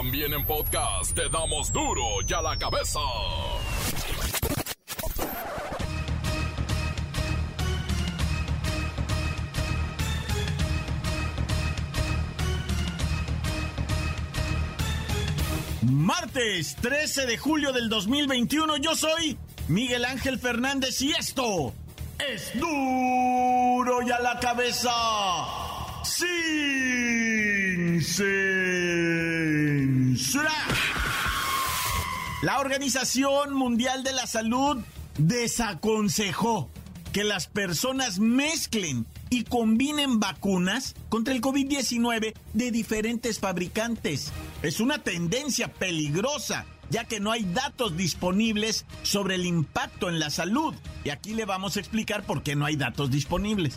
También en podcast te damos duro y a la cabeza. Martes 13 de julio del 2021, yo soy Miguel Ángel Fernández y esto es duro y a la cabeza sin censura. La Organización Mundial de la Salud desaconsejó que las personas mezclen y combinen vacunas contra el COVID-19 de diferentes fabricantes. Es una tendencia peligrosa, ya que no hay datos disponibles sobre el impacto en la salud. Y aquí le vamos a explicar por qué no hay datos disponibles.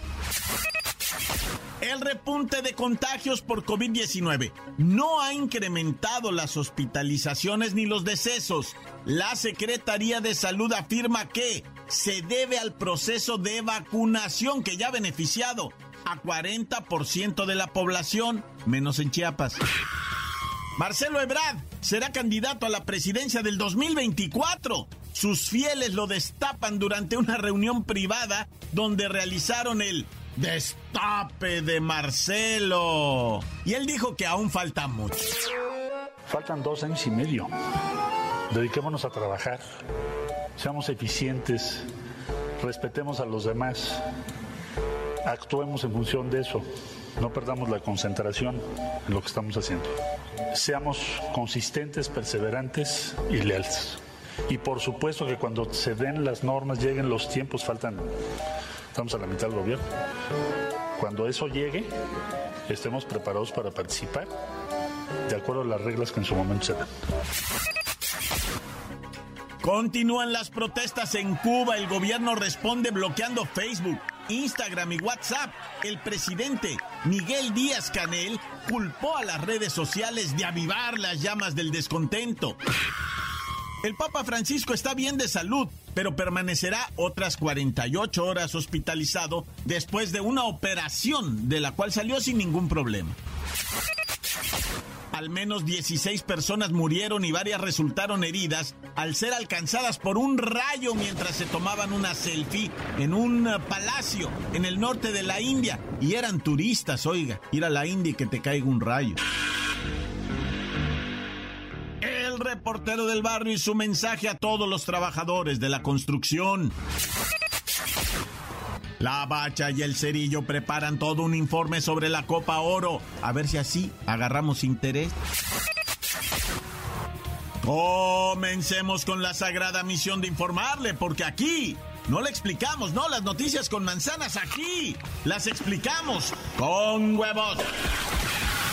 El repunte de contagios por COVID-19 no ha incrementado las hospitalizaciones ni los decesos. La Secretaría de Salud afirma que se debe al proceso de vacunación que ya ha beneficiado a 40% de la población, menos en Chiapas. Marcelo Ebrard será candidato a la presidencia del 2024. Sus fieles lo destapan durante una reunión privada donde realizaron el destape de Marcelo. Y él dijo que aún falta mucho. Faltan dos años y medio. Dediquémonos a trabajar. Seamos eficientes. Respetemos a los demás. Actuemos en función de eso. No perdamos la concentración en lo que estamos haciendo. Seamos consistentes, perseverantes y leales. Y por supuesto que cuando se den las normas, lleguen los tiempos, faltan estamos a la mitad del gobierno. Cuando eso llegue, estemos preparados para participar de acuerdo a las reglas que en su momento se dan. Continúan las protestas en Cuba. El gobierno responde bloqueando Facebook, Instagram y WhatsApp. El presidente Miguel Díaz Canel culpó a las redes sociales de avivar las llamas del descontento. El Papa Francisco está bien de salud, pero permanecerá otras 48 horas hospitalizado después de una operación de la cual salió sin ningún problema. Al menos 16 personas murieron y varias resultaron heridas al ser alcanzadas por un rayo mientras se tomaban una selfie en un palacio en el norte de la India. Y eran turistas, oiga, ir a la India y que te caiga un rayo reportero del barrio y su mensaje a todos los trabajadores de la construcción. La Bacha y el Cerillo preparan todo un informe sobre la Copa Oro. A ver si así agarramos interés. Comencemos con la sagrada misión de informarle, porque aquí no le explicamos, no, las noticias con manzanas aquí las explicamos con huevos.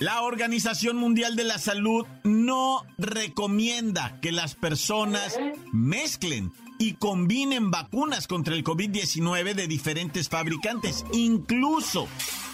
La Organización Mundial de la Salud no recomienda que las personas mezclen y combinen vacunas contra el COVID-19 de diferentes fabricantes. Incluso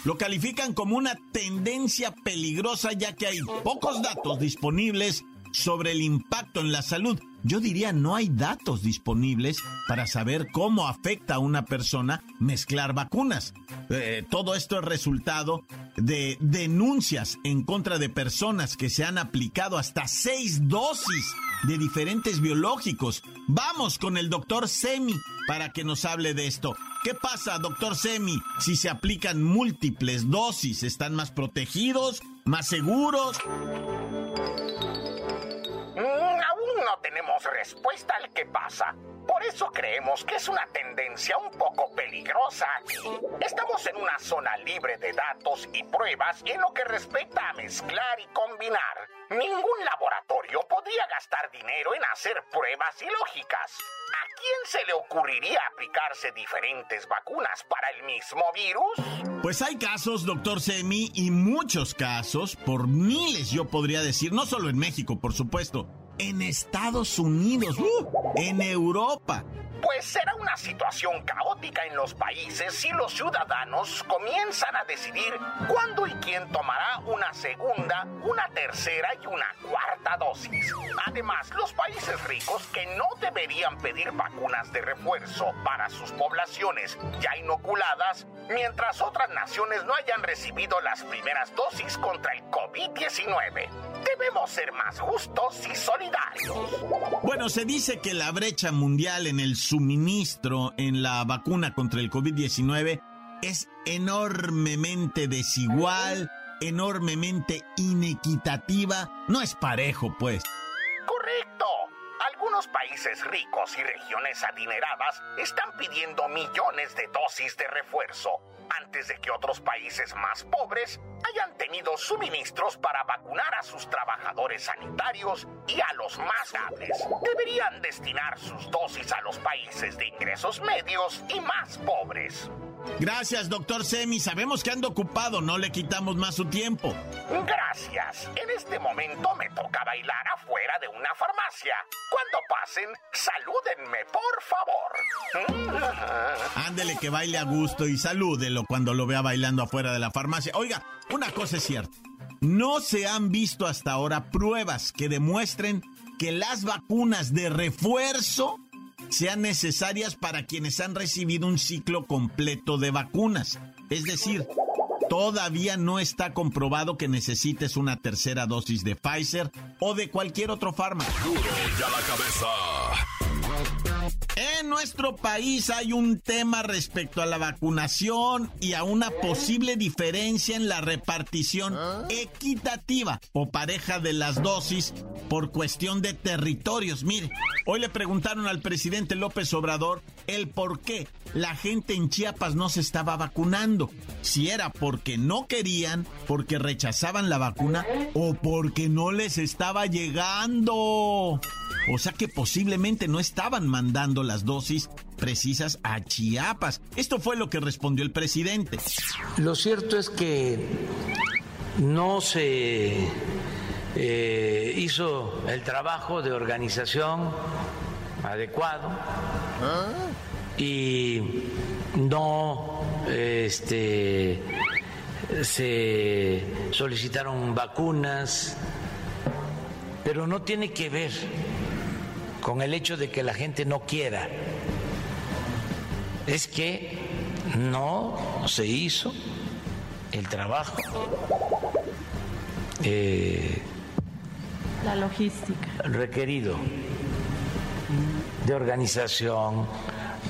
lo califican como una tendencia peligrosa ya que hay pocos datos disponibles sobre el impacto en la salud. Yo diría no hay datos disponibles para saber cómo afecta a una persona mezclar vacunas. Eh, todo esto es resultado de denuncias en contra de personas que se han aplicado hasta seis dosis de diferentes biológicos. Vamos con el doctor Semi para que nos hable de esto. ¿Qué pasa, doctor Semi, si se aplican múltiples dosis? ¿Están más protegidos? ¿Más seguros? Tenemos respuesta al qué pasa. Por eso creemos que es una tendencia un poco peligrosa Estamos en una zona libre de datos y pruebas en lo que respecta a mezclar y combinar. Ningún laboratorio podría gastar dinero en hacer pruebas ilógicas. ¿A quién se le ocurriría aplicarse diferentes vacunas para el mismo virus? Pues hay casos, doctor Semi, y muchos casos, por miles yo podría decir, no solo en México, por supuesto, en Estados Unidos, uh, en Europa. Pues será una situación caótica en los países si los ciudadanos comienzan a decidir cuándo y quién tomará una segunda, una tercera y una cuarta dosis. Además, los países ricos que no deberían pedir vacunas de refuerzo para sus poblaciones ya inoculadas, mientras otras naciones no hayan recibido las primeras dosis contra el COVID-19. Debemos ser más justos y solidarios. Bueno, se dice que la brecha mundial en el suministro en la vacuna contra el COVID-19 es enormemente desigual, enormemente inequitativa. No es parejo, pues. Correcto. Algunos países ricos y regiones adineradas están pidiendo millones de dosis de refuerzo antes de que otros países más pobres hayan tenido suministros para vacunar a sus trabajadores sanitarios y a los más hábiles. Deberían destinar sus dosis a los países de ingresos medios y más pobres. Gracias, doctor Semi. Sabemos que anda ocupado, no le quitamos más su tiempo. Gracias. En este momento me toca bailar afuera de una farmacia. Cuando pasen, salúdenme, por favor. Ándele que baile a gusto y salúdelo cuando lo vea bailando afuera de la farmacia. Oiga, una cosa es cierta. No se han visto hasta ahora pruebas que demuestren que las vacunas de refuerzo sean necesarias para quienes han recibido un ciclo completo de vacunas. Es decir, todavía no está comprobado que necesites una tercera dosis de Pfizer o de cualquier otro fármaco. En nuestro país hay un tema respecto a la vacunación y a una posible diferencia en la repartición equitativa o pareja de las dosis por cuestión de territorios. Mire, hoy le preguntaron al presidente López Obrador el por qué la gente en Chiapas no se estaba vacunando. Si era porque no querían, porque rechazaban la vacuna o porque no les estaba llegando. O sea que posiblemente no estaban mandando las dosis precisas a Chiapas. Esto fue lo que respondió el presidente. Lo cierto es que no se eh, hizo el trabajo de organización adecuado y no este, se solicitaron vacunas, pero no tiene que ver con el hecho de que la gente no quiera. Es que no se hizo el trabajo. Eh, la logística. Requerido de organización,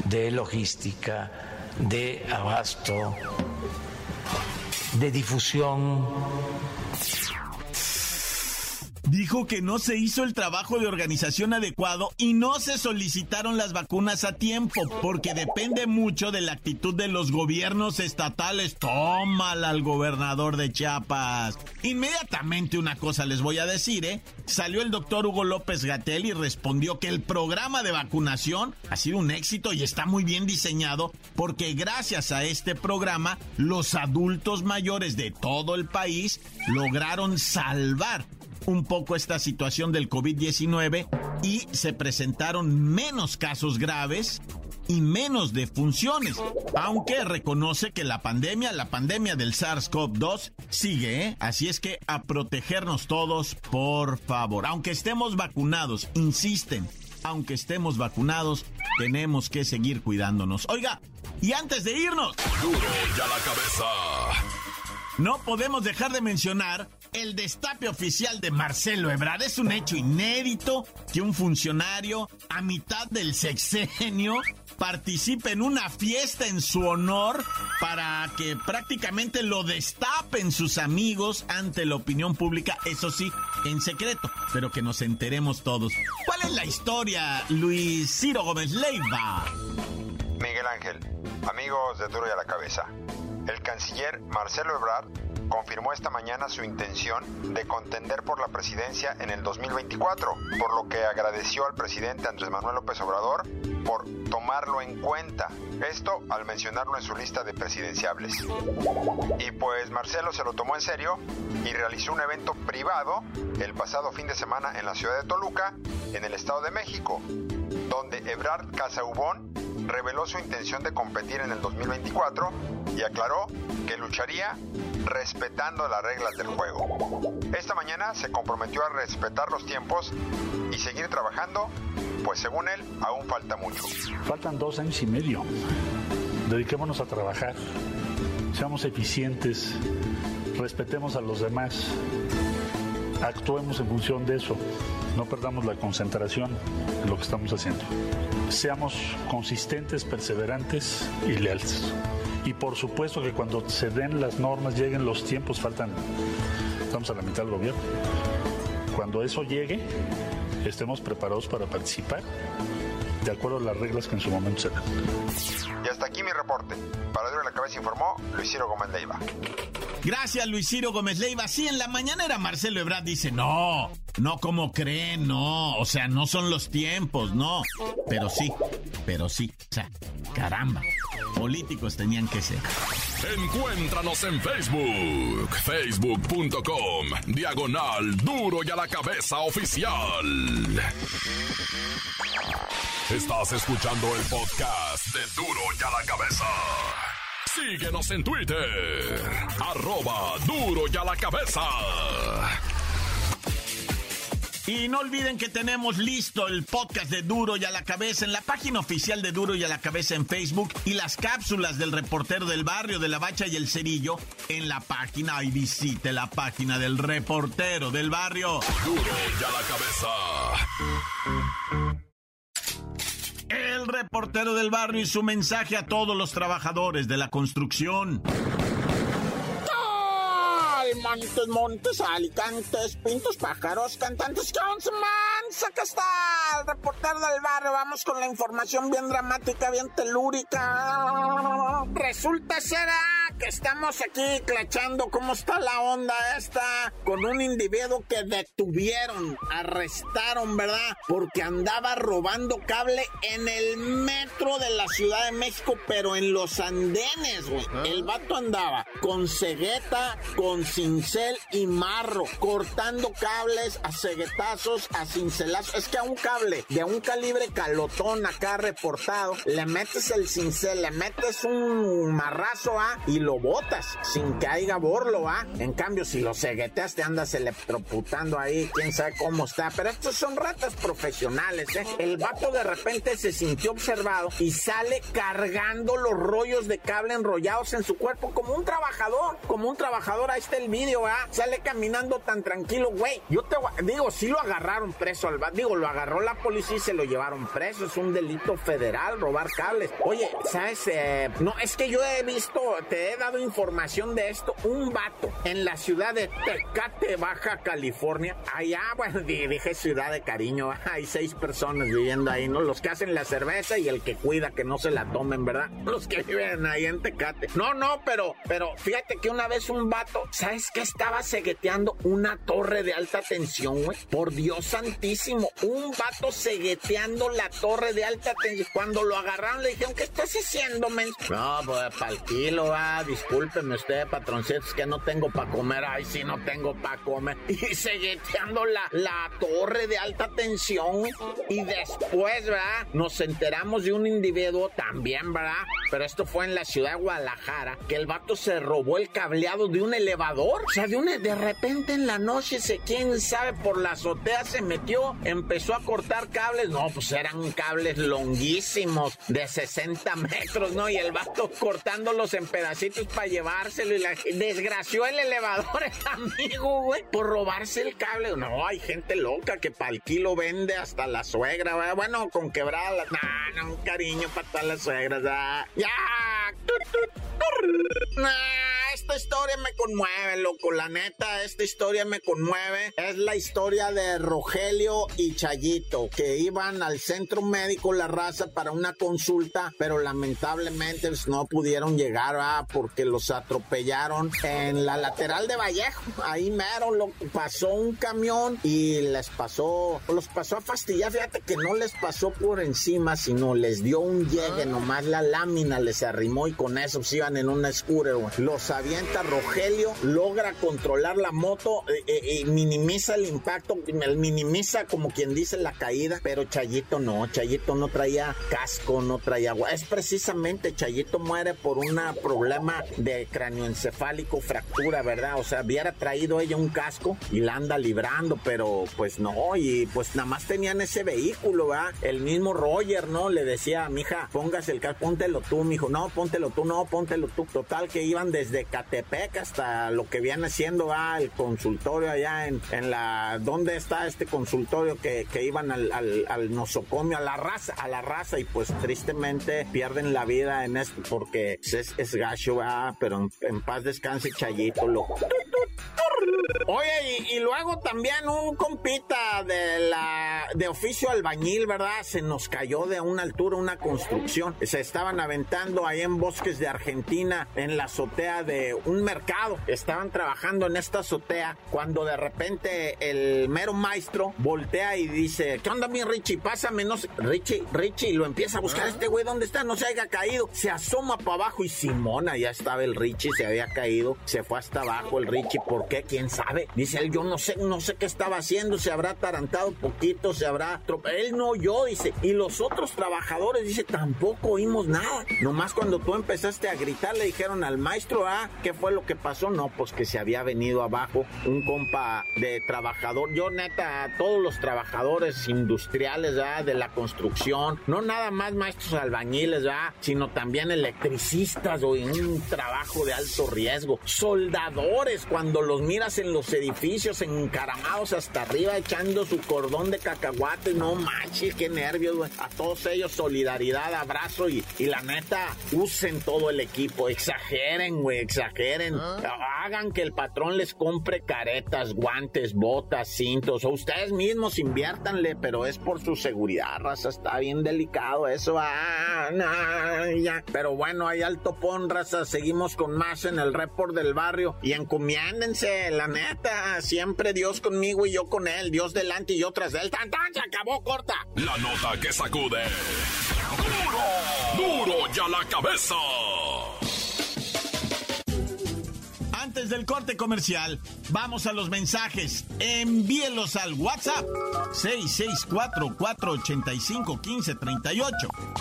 de logística, de abasto, de difusión dijo que no se hizo el trabajo de organización adecuado y no se solicitaron las vacunas a tiempo, porque depende mucho de la actitud de los gobiernos estatales. Tómala al gobernador de Chiapas. Inmediatamente una cosa les voy a decir, ¿eh? Salió el doctor Hugo López Gatel y respondió que el programa de vacunación ha sido un éxito y está muy bien diseñado, porque gracias a este programa, los adultos mayores de todo el país lograron salvar un poco esta situación del COVID-19 y se presentaron menos casos graves y menos defunciones, aunque reconoce que la pandemia, la pandemia del SARS-CoV-2 sigue, ¿eh? así es que a protegernos todos, por favor, aunque estemos vacunados, insisten, aunque estemos vacunados, tenemos que seguir cuidándonos. Oiga, y antes de irnos, duro ya la cabeza. no podemos dejar de mencionar el destape oficial de Marcelo Ebrard. Es un hecho inédito que un funcionario a mitad del sexenio participe en una fiesta en su honor para que prácticamente lo destapen sus amigos ante la opinión pública, eso sí, en secreto, pero que nos enteremos todos. ¿Cuál es la historia, Luis Ciro Gómez Leiva? Miguel Ángel, amigos de Duro y a la Cabeza. El canciller Marcelo Ebrard confirmó esta mañana su intención de contender por la presidencia en el 2024, por lo que agradeció al presidente Andrés Manuel López Obrador por tomarlo en cuenta. Esto al mencionarlo en su lista de presidenciables. Y pues Marcelo se lo tomó en serio y realizó un evento privado el pasado fin de semana en la ciudad de Toluca, en el Estado de México, donde Ebrard Casaubón reveló su intención de competir en el 2024 y aclaró que lucharía respetando las reglas del juego. Esta mañana se comprometió a respetar los tiempos y seguir trabajando, pues según él aún falta mucho. Faltan dos años y medio. Dediquémonos a trabajar, seamos eficientes, respetemos a los demás, actuemos en función de eso, no perdamos la concentración en lo que estamos haciendo. Seamos consistentes, perseverantes y leales. Y por supuesto que cuando se den las normas, lleguen los tiempos, faltan, estamos a la mitad del gobierno. Cuando eso llegue, estemos preparados para participar de acuerdo a las reglas que en su momento se dan. Y hasta aquí mi reporte. Para Duro la Cabeza informó Luis Ciro Gómez Leiva. Gracias, Luis Ciro Gómez Leiva. Sí, en la mañanera Marcelo Ebrard dice, no, no como creen, no, o sea, no son los tiempos, no. Pero sí, pero sí, o sea, caramba, políticos tenían que ser. Encuéntranos en Facebook, facebook.com, diagonal duro y a la cabeza oficial. Estás escuchando el podcast de duro y a la cabeza. Síguenos en Twitter, arroba duro y a la cabeza. Y no olviden que tenemos listo el podcast de Duro y a la Cabeza en la página oficial de Duro y a la Cabeza en Facebook y las cápsulas del reportero del barrio de la Bacha y el Cerillo en la página. Y visite la página del reportero del barrio. Duro y a la cabeza. Reportero del barrio y su mensaje a todos los trabajadores de la construcción. Montes, montes, alicantes, pintos, pájaros, cantantes, man, saca está el reportero del barrio, vamos con la información bien dramática, bien telúrica. Resulta ser ah, que estamos aquí clachando cómo está la onda esta con un individuo que detuvieron, arrestaron, ¿verdad? Porque andaba robando cable en el metro de la Ciudad de México, pero en los andenes, güey. El vato andaba con cegueta, con cincel y marro, cortando cables a ceguetazos, a cincelazos. Es que a un cable de un calibre calotón acá reportado, le metes el cincel, le metes un marrazo, ¿ah? Y lo botas sin que haya borlo, ¿ah? En cambio, si lo cegueteas, te andas electrocutando ahí, quién sabe cómo está. Pero estos son ratas profesionales, ¿eh? El vato de repente se sintió observado y sale cargando los rollos de cable enrollados en su cuerpo como un trabajador, como un trabajador. Ahí está el vídeo, ¿ah? Sale caminando tan tranquilo, güey. Yo te digo, sí lo agarraron preso al vato. Digo, lo agarró la policía y se lo llevaron preso. Es un delito federal robar cables. Oye, ¿sabes? Eh, no, es que yo he visto, te he dado información de esto. Un vato en la ciudad de Tecate, Baja California. Allá, bueno, dije ciudad de cariño. Hay seis personas viviendo ahí, ¿no? Los que hacen la cerveza y el que cuida que no se la tomen, ¿verdad? Los que viven ahí en Tecate. No, no, pero, pero fíjate que una vez un vato, ¿sabes qué? Estaba cegueteando una torre de alta tensión, güey. Por Dios santísimo. Un vato cegueteando la torre de alta tensión. Cuando lo agarraron le dijeron, ¿qué estás haciendo, men? No, pues para el kilo, ah, discúlpeme usted, patroncito, es que no tengo para comer. Ay, sí, no tengo para comer. Y cegueteando la, la torre de alta tensión. Y después, ¿verdad? Nos enteramos de un individuo también, ¿verdad? Pero esto fue en la ciudad de Guadalajara, que el vato se robó el cableado de un elevador. O sea, de, un, de repente en la noche, se, quién sabe, por la azotea se metió, empezó a cortar cables. No, pues eran cables longuísimos, de 60 metros, ¿no? Y el vato cortándolos en pedacitos para llevárselo y la, desgració el elevador el amigo, güey, por robarse el cable. No, hay gente loca que para el kilo vende hasta la suegra, güey. Bueno, con quebrada. No, no, un cariño para todas las suegras. ¿verdad? Ya. esta historia me conmueve, loco. La neta, esta historia me conmueve. Es la historia de Rogelio y Chayito, que iban al centro médico La Raza para una consulta, pero lamentablemente pues, no pudieron llegar, ¿verdad? porque los atropellaron en la lateral de Vallejo. Ahí mero lo pasó un camión y les pasó, los pasó a fastidiar. Fíjate que no les pasó por encima, sino les dio un llegue, nomás la lámina les arrimó y con eso se iban en una scooter, Los avienta Rogelio, logra controlar la moto y eh, eh, minimiza el impacto, minimiza como quien dice la caída, pero Chayito no, Chayito no traía casco, no traía agua. Es precisamente Chayito muere por un problema de cráneoencefálico, fractura, ¿verdad? O sea, hubiera traído ella un casco y la anda librando, pero pues no, y pues nada más tenían ese vehículo, ¿verdad? El mismo Roger, ¿no? Le decía, mija, póngase el casco, póntelo tú, mijo, no, póntelo tú, no, póntelo tú. Total que iban desde Catepec hasta lo que viene siendo ¿va? el consultorio allá en, en la, ¿dónde está este consultorio que, que iban al, al, nosocomio, a la raza, a la raza y pues tristemente pierden la vida en esto porque es, es gacho, pero en, en, paz descanse Chayito, loco. Oye, y, luego también un compita de la de oficio albañil, ¿verdad? Se nos cayó de una altura una construcción. Se estaban aventando ahí en bosques de Argentina, en la azotea de un mercado. Estaban trabajando en esta azotea cuando de repente el mero maestro voltea y dice, ¿qué onda mi Richie? Pásame, no sé. Richie, Richie, lo empieza a buscar este güey, ¿dónde está? No se haya caído. Se asoma para abajo y Simona, ya estaba el Richie, se había caído, se fue hasta abajo el Richie. ¿Por qué? ¿Quién sabe? Dice él, yo no sé, no sé qué estaba haciendo, se habrá atarantado poquito, se habrá... Él no oyó, dice. Y los otros trabajadores, dice, tampoco oímos nada. Nomás cuando tú empezaste a gritar, le dijeron al maestro, ah, ¿qué fue lo que pasó? No, pues que se había venido abajo un compa de trabajador. Yo neta, todos los trabajadores industriales, ¿verdad? De la construcción, no nada más maestros albañiles, ¿verdad? Sino también electricistas o en un trabajo de alto riesgo. Soldadores, cuando los miras en los edificios encaramados hasta arriba echando su cordón de cacahuate. No manches, qué nervios, güey. A todos ellos solidaridad, abrazo y, y la neta, usen todo el equipo. Exageren, güey, exageren. ¿Ah? Hagan que el patrón les compre caretas, guantes, botas, cintos. O ustedes mismos inviértanle, pero es por su seguridad, raza. Está bien delicado eso. Ah, ya. Pero bueno, hay alto pon, raza. Seguimos con más en el report del barrio. Y la neta. Siempre Dios conmigo y yo con él. Dios delante y yo tras él. ¡Tan, tan! Se acabó, corta. La nota que sacude. ¡Duro! ¡Duro ya la cabeza! Antes del corte comercial, vamos a los mensajes. Envíelos al WhatsApp 664-485-1538.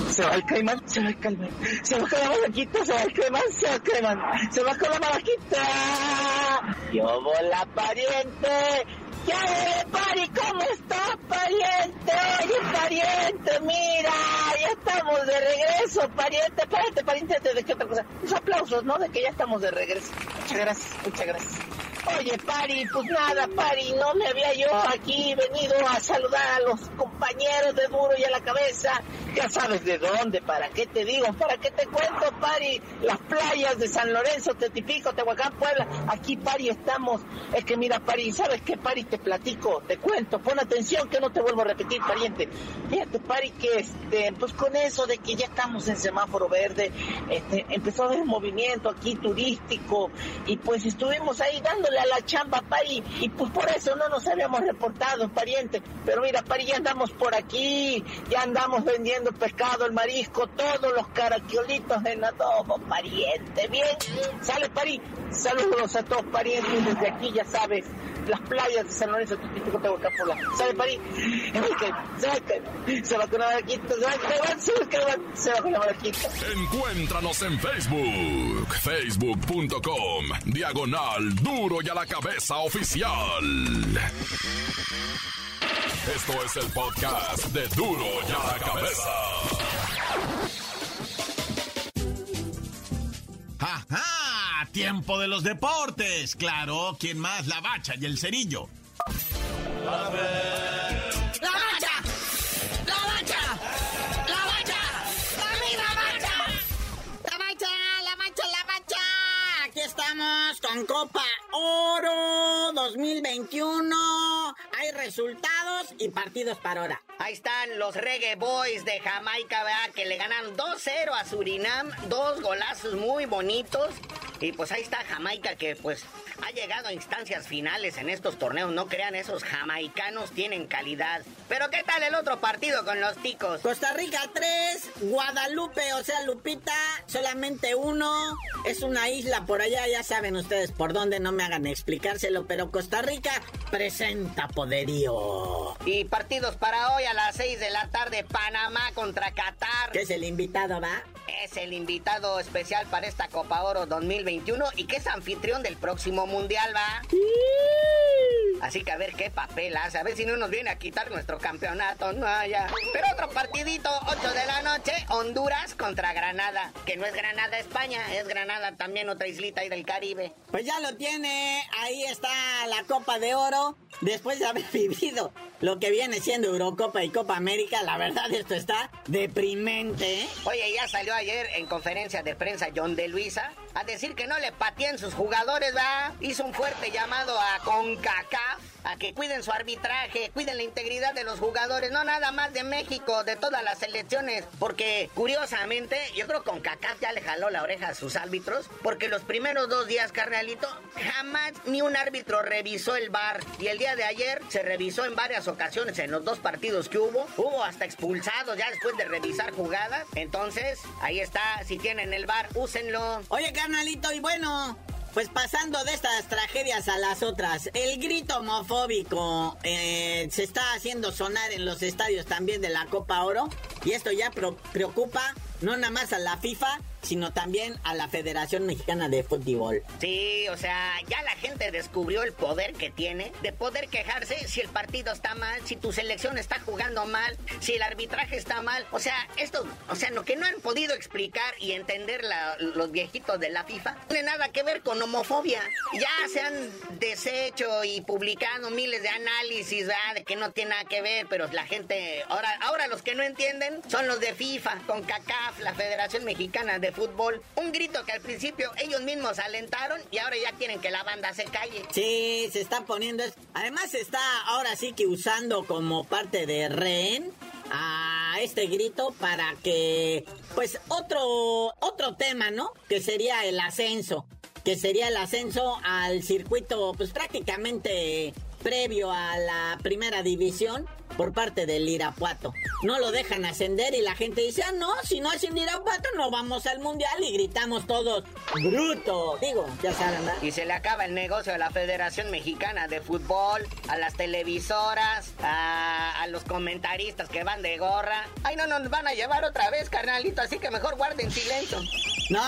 Se va el caimán, se va el caimán, se va con la malaquita, se va el caimán, se va el caimán, se va con la malaquita. Yo voy la pariente ¿Qué Pari? ¿Cómo está, pariente? Oye, pariente, mira, ya estamos de regreso, pariente. Espérate, pariente, ¿de qué otra cosa? Los aplausos, ¿no? De que ya estamos de regreso. Muchas gracias, muchas gracias. Oye, Pari, pues nada, Pari, no me había yo aquí venido a saludar a los compañeros de Duro y a la Cabeza. Ya sabes de dónde, para qué te digo, para qué te cuento, Pari. Las playas de San Lorenzo, Tetipico, Tehuacán, Puebla. Aquí, Pari, estamos. Es que mira, Pari, ¿sabes qué, Pari? Te platico, te cuento. Pon atención que no te vuelvo a repetir, pariente. Fíjate, Pari, que este, pues con eso de que ya estamos en semáforo verde, este, empezó a haber movimiento aquí turístico y pues estuvimos ahí dándole entrándole a la chamba, pari, y pues por eso no nos habíamos reportado, pariente. Pero mira, pari, ya andamos por aquí, ya andamos vendiendo pescado, el marisco, todos los caraquiolitos en adobo, pariente. Bien, sale, pari, saludos a todos, parientes, desde aquí, ya sabes, las playas de San Lorenzo, típico la ¿Sabe, París? Se va con la barquita, se va con se va se va con la barquita. Encuéntranos en Facebook, facebook.com, diagonal duro soy a la cabeza oficial. Esto es el podcast de Duro y a la cabeza. ¡Ajá! Tiempo de los deportes. Claro, ¿quién más? La bacha y el cerillo. ¡La bacha! ¡La bacha! ¡La bacha! ¡A mí la bacha! ¡La bacha! ¡La bacha! ¡La bacha! Aquí estamos con copa 2021. Hay resultados y partidos para ahora. Ahí están los Reggae Boys de Jamaica, ¿verdad? Que le ganan 2-0 a Surinam. Dos golazos muy bonitos. Y pues ahí está Jamaica que pues ha llegado a instancias finales en estos torneos. No crean, esos jamaicanos tienen calidad. Pero ¿qué tal el otro partido con los ticos? Costa Rica 3, Guadalupe, o sea, Lupita, solamente uno. Es una isla por allá, ya saben ustedes por dónde, no me hagan explicárselo, pero Costa Rica presenta poderío. Y partidos para hoy a las 6 de la tarde, Panamá contra Qatar. ¿Qué es el invitado, va? Es el invitado especial para esta Copa Oro 2021 y que es anfitrión del próximo Mundial, va. Así que a ver qué papel hace, a ver si no nos viene a quitar nuestro campeonato, no haya. Pero otro partidito, 8 de la noche, Honduras contra Granada. Que no es Granada, España, es Granada también otra islita ahí del Caribe. Pues ya lo tiene, ahí está la Copa de Oro. Después de haber vivido lo que viene siendo Eurocopa y Copa América, la verdad esto está deprimente. ¿eh? Oye, ya salió ayer en conferencia de prensa John de Luisa a decir que no le pateen sus jugadores, ¿va? Hizo un fuerte llamado a CONCACAF a que cuiden su arbitraje, cuiden la integridad de los jugadores, no nada más de México, de todas las selecciones, porque curiosamente yo creo que con CACAF ya le jaló la oreja a sus árbitros, porque los primeros dos días, carnalito, jamás ni un árbitro revisó el bar y el día de ayer se revisó en varias ocasiones en los dos partidos que hubo, hubo hasta expulsados ya después de revisar jugadas, entonces ahí está, si tienen el bar, úsenlo. Oye, carnalito, y bueno, pues pasando de estas tragedias a las otras, el grito homofóbico eh, se está haciendo sonar en los estadios también de la Copa Oro y esto ya preocupa no nada más a la FIFA, sino también a la Federación Mexicana de Fútbol. Sí, o sea, ya la gente descubrió el poder que tiene de poder quejarse si el partido está mal, si tu selección está jugando mal, si el arbitraje está mal. O sea, esto, o sea, lo que no han podido explicar y entender los viejitos de la FIFA, no tiene nada que ver con homofobia. Ya se han deshecho y publicado miles de análisis de que no tiene nada que ver, pero la gente, ahora, ahora los que no entienden son los de FIFA, con CACAF, la Federación Mexicana de fútbol. Un grito que al principio ellos mismos alentaron y ahora ya quieren que la banda se calle. Sí, se está poniendo. Además, se está ahora sí que usando como parte de rehén a este grito para que, pues, otro, otro tema, ¿no? Que sería el ascenso. Que sería el ascenso al circuito, pues prácticamente previo a la primera división por parte del Irapuato. No lo dejan ascender y la gente dice, ah, no, si no hacen Irapuato no vamos al Mundial y gritamos todos, bruto. Digo, ya saben, ¿verdad? Y se le acaba el negocio a la Federación Mexicana de Fútbol, a las televisoras, a, a los comentaristas que van de gorra. Ay, no nos van a llevar otra vez, carnalito, así que mejor guarden silencio. No,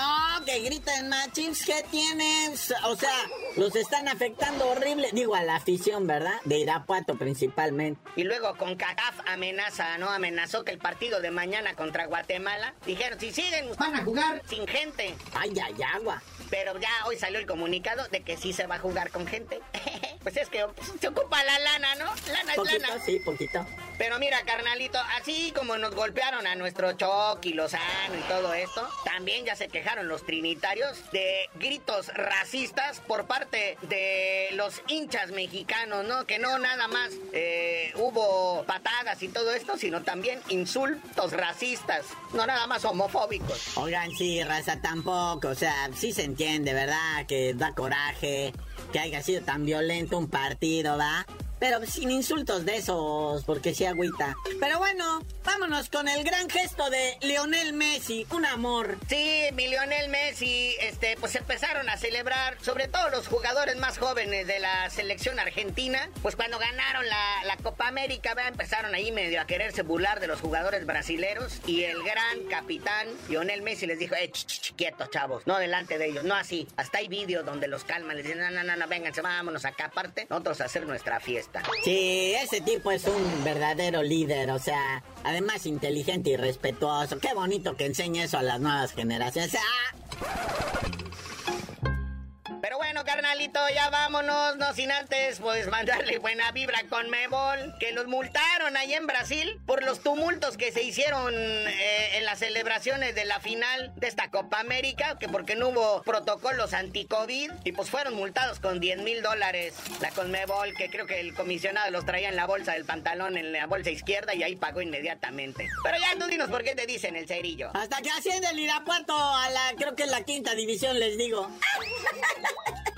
que griten machins, ¿qué tienen? O sea, los están afectando horrible. Digo, a la afición, ¿verdad? De Irapuato principalmente. Y luego con CACAF amenaza, ¿no? Amenazó que el partido de mañana contra Guatemala, dijeron, si siguen, van a jugar sin gente. Ay, ay, agua. Pero ya hoy salió el comunicado de que sí se va a jugar con gente. pues es que se ocupa la lana, ¿no? Lana es lana. Sí, poquito. Pero mira, carnalito, así como nos golpearon a nuestro Chucky, Lozano y todo esto, también ya se quejaron los trinitarios de gritos racistas por parte de los hinchas mexicanos, ¿no? Que no nada más eh, hubo patadas y todo esto, sino también insultos racistas, no nada más homofóbicos. Oigan, sí, raza tampoco, o sea, sí se entiende, ¿verdad? Que da coraje que haya sido tan violento un partido, ¿va? Pero sin insultos de esos, porque sí agüita. Pero bueno, vámonos con el gran gesto de Lionel Messi, un amor. Sí, mi Lionel Messi, este, pues empezaron a celebrar, sobre todo los jugadores más jóvenes de la selección argentina, pues cuando ganaron la, la Copa América, empezaron ahí medio a quererse burlar de los jugadores brasileros y el gran capitán Lionel Messi les dijo, eh, ch, ch, quietos chavos, no delante de ellos, no así. Hasta hay vídeos donde los calman, les dicen, no, no, no, no, vénganse, vámonos acá aparte, nosotros a hacer nuestra fiesta. Sí, ese tipo es un verdadero líder, o sea, además inteligente y respetuoso. Qué bonito que enseñe eso a las nuevas generaciones. ¡Ah! Carnalito, ya vámonos, no sin antes, pues mandarle buena vibra con Mebol, que los multaron ahí en Brasil por los tumultos que se hicieron eh, en las celebraciones de la final de esta Copa América, que porque no hubo protocolos anti-COVID, y pues fueron multados con 10 mil dólares la Conmebol, que creo que el comisionado los traía en la bolsa del pantalón, en la bolsa izquierda, y ahí pagó inmediatamente. Pero ya tú dinos por qué te dicen el cerillo. Hasta que asciende el Irapuato a la, creo que es la quinta división, les digo.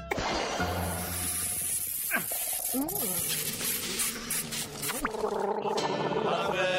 ¡La